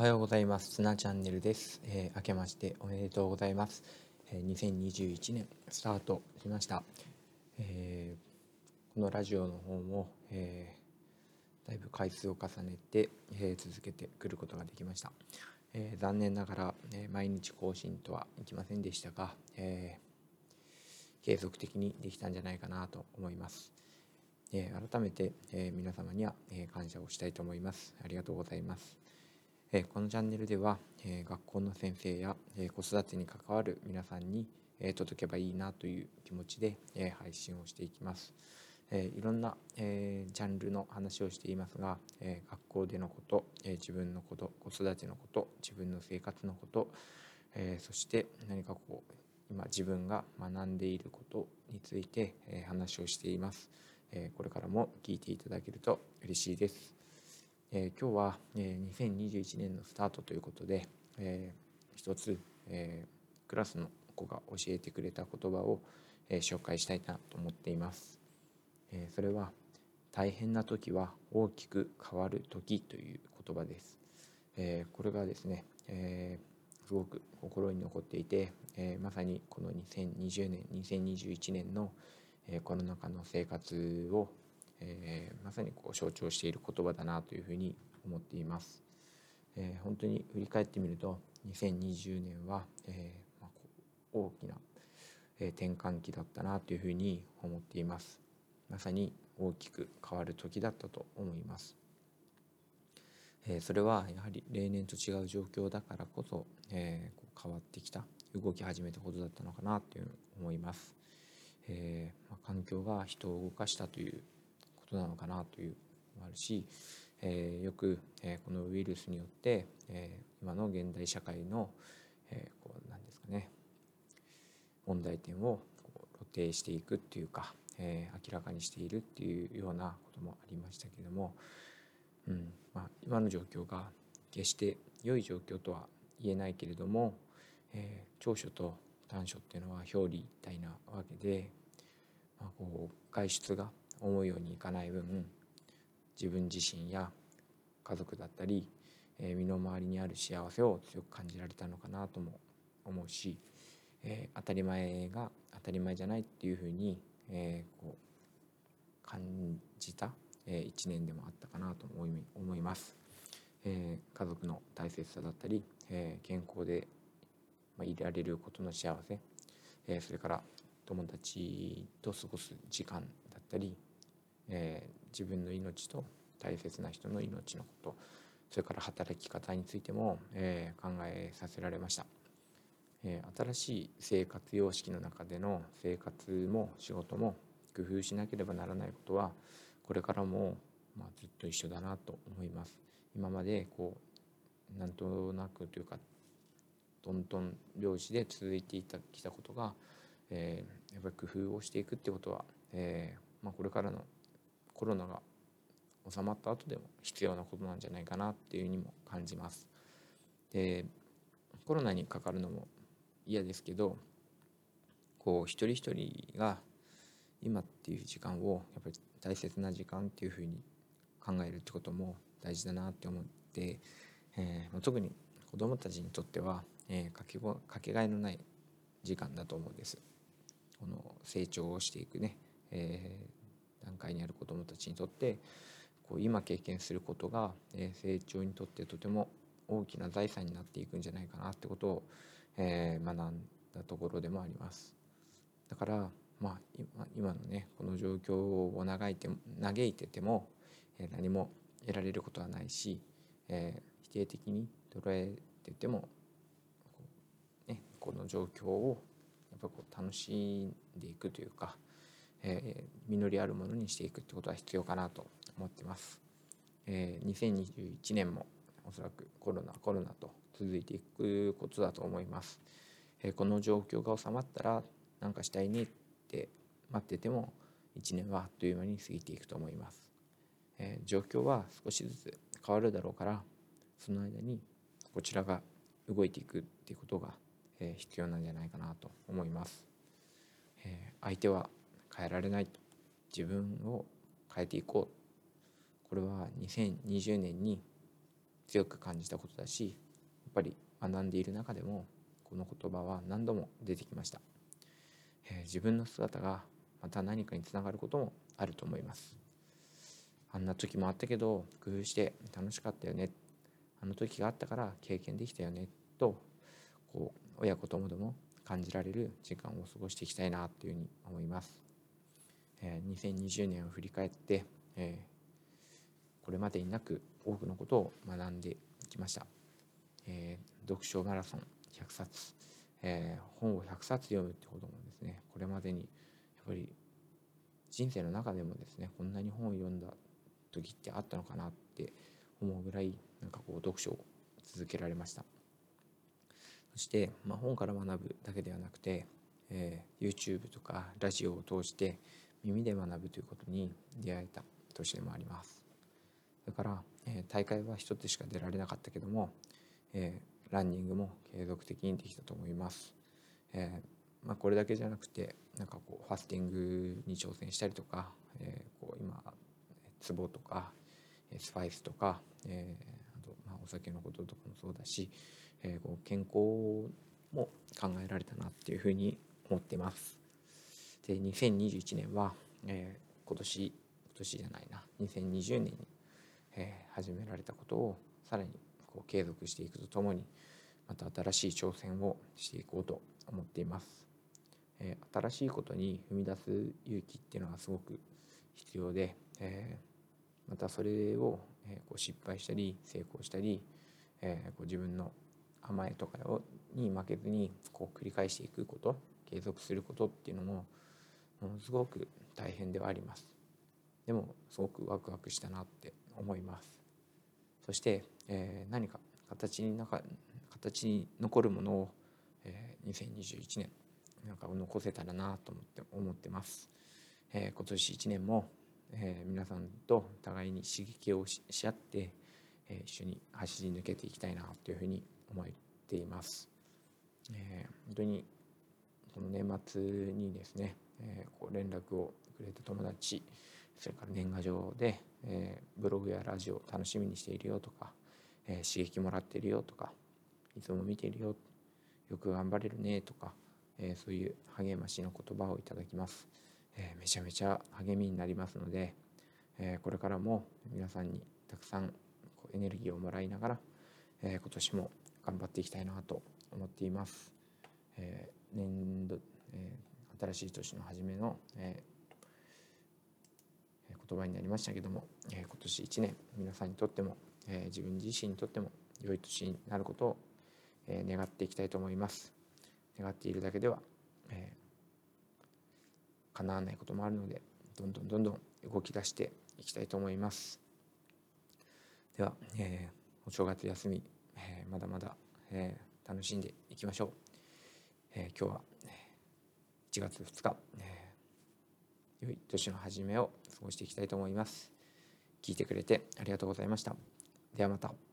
おはようございます。つなチャンネルです。えー、明けましておめでとうございます。えー、2021年スタートしました。えー、このラジオの方も、えー、だいぶ回数を重ねて、えー、続けてくることができました。えー、残念ながら、えー、毎日更新とはいきませんでしたが、えー、継続的にできたんじゃないかなと思います。えー、改めて、えー、皆様には、えー、感謝をしたいと思います。ありがとうございます。えこのチャンネルでは、え学校の先生や、え子育てに関わる皆さんに、え届けばいいなという気持ちで、え配信をしていきます。えいろんな、えジャンルの話をしていますが、え学校でのこと、え自分のこと子育てのこと自分の生活のこと、えそして何かこう今自分が学んでいることについて、え話をしています、えこれからも聞いていただけると嬉しいですえー、今日は、えー、2021年のスタートということで、えー、一つ、えー、クラスの子が教えてくれた言葉を、えー、紹介したいなと思っています。えー、それは大変な時は大きく変わる時という言葉です。えー、これがですね、えー、すごく心に残っていて、えー、まさにこの2020年2021年の、えー、コロナ禍の生活をえー、まさにこう象徴している言葉だなというふうに思っています。えー、本当に振り返ってみると2020年は、えーまあ、大きな、えー、転換期だったなというふうに思っています。まさに大きく変わる時だったと思います。えー、それはやはり例年と違う状況だからこそ、えー、こ変わってきた動き始めたことだったのかなという思います。えーまあ、環境が人を動かしたということなのかなというのもあるし、えー、よく、えー、このウイルスによって、えー、今の現代社会の、えー、こうなんですかね問題点をこう露呈していくっていうか、えー、明らかにしているっていうようなこともありましたけども、うんまあ、今の状況が決して良い状況とは言えないけれども、えー、長所と短所っていうのは表裏一体なわけで、まあ、こう外出が思うようにいかない分自分自身や家族だったり、えー、身の回りにある幸せを強く感じられたのかなとも思うし、えー、当たり前が当たり前じゃないっていうふうに、えー、こう感じた、えー、1年でもあったかなと思い思います。えー、家族の大切さだったり、えー、健康で、まあ、いられることの幸せ、えー、それから友達と過ごす時間だったり、えー、自分の命と大切な人の命のことそれから働き方についても、えー、考えさせられました、えー、新しい生活様式の中での生活も仕事も工夫しなければならないことはこれからも、まあ、ずっと一緒だなと思います。今までこうなんとなくというかトントン拍子で続いていたきたことが、えー、やっぱり工夫をしていくってことは、えーまあ、これからのコロナが収まった後でも必要なことなんじゃないかなっていうにも感じます。でコロナにかかるのも嫌ですけどこう一人一人が今っていう時間をやっぱり大切な時間っていうふうに考えるってことも大事だなって思って、えー、特に子どもたちにとっては、えー、かけかけがえのない時間だと思うんです。この成長をしていくね、えー、段階にある子どもたちにとってこう今経験することが、え成長にとってとても大きな財産になっていくんじゃないかなってことを、えー学んだところでもあります。だから、まあ、今のねこの状況を嘆いて嘆いてても、え何も得られることはないし、え否定的に捉えててもこ、ね、この状況をやっぱこう楽しんでいくというか、えー、実りあるものにしていくってことは必要かなと思ってます。えー、2021年もおそらくコロナコロナと続いていくことだと思います。えー、この状況が収まったら何かしたいねって待ってても1年はあっという間に過ぎていくと思います。えー、状況は少しずつ変わるだろうからその間にこちらが動いていくっていうことが、えー、必要なんじゃないかなと思います。えー、相手は変えられないと。自分を変えていこう。これは2020年に強く感じたことだしやっぱり学んでいる中でもこの言葉は何度も出てきました、えー、自分の姿がまた何かにつながることもあると思います。あんな時もあったけど工夫して楽しかったよね。あの時があったから経験できたよね。とこう親子ともども感じられる時間を過ごしていきたいなというふうに思います、え、2020年を振り返って、え、これまでになく多くのことを学んできました、え、読書マラソン100冊、え、本を100冊読むってこともですねこれまでにやっぱり人生の中でもですねこんなに本を読んだ時ってあったのかなって思うぐらいなんかこう読書を続けられました。そして、まあ、本から学ぶだけではなくて、えー、YouTube とかラジオを通して耳で学ぶということに出会えた年でもありますだから、えー、大会は一つしか出られなかったけども、えー、ランニングも継続的にできたと思います、えーまあ、これだけじゃなくてなんかこうファスティングに挑戦したりとか、えー、こう今壺とかスパイスとか、えー、あとまあお酒のこととかもそうだし、えー、こう健康も考えられたなっていうふうに思ってます。で2021年は、えー、今年今年じゃないな2020年に、えー、始められたことをさらにこう継続していくとともにまた新しい挑戦をしていこうと思っています。えー、新しいことに踏み出す勇気っていうのはすごく必要で、えー、またそれを、え、こう失敗したり成功したり、えー、こう自分の甘えとかをに負けずにこう繰り返していくこと継続することっていうのもものすごく大変ではあります。でもすごくワクワクしたなって思います。そして、えー、何か形になか形に残るものを、えー、2021年なんか残せたらなと思って思ってます、えー、今年1年も、えー、皆さんと互いに刺激をし合って、えー、一緒に走り抜けていきたいなというふうに思っています。えー、本当にこの年末にですね、えー、こう連絡をくれた友達それから年賀状で、えー、ブログやラジオ楽しみにしているよとか、えー、刺激もらってるよとかいつも見ているよよく頑張れるねとか、え、そういう励ましの言葉をいただきます、え、めちゃめちゃ励みになりますので、え、これからも皆さんにたくさんエネルギーをもらいながら、えー、今年も頑張っていきたいなと思っています。え、年度、えー、新しい年の初めの、えー、言葉になりましたけども、えー、今年1年皆さんにとっても、えー、自分自身にとっても良い年になることを、えー、願っていきたいと思います。願っているだけでは、えー、叶わないこともあるのでどんどんどんどん動き出していきたいと思います。では、えー、お正月休みえー、まだまだ、えー、楽しんでいきましょう、えー、今日は1月2日、えー、良い年の初めを過ごしていきたいと思います。聞いてくれてありがとうございました。ではまた。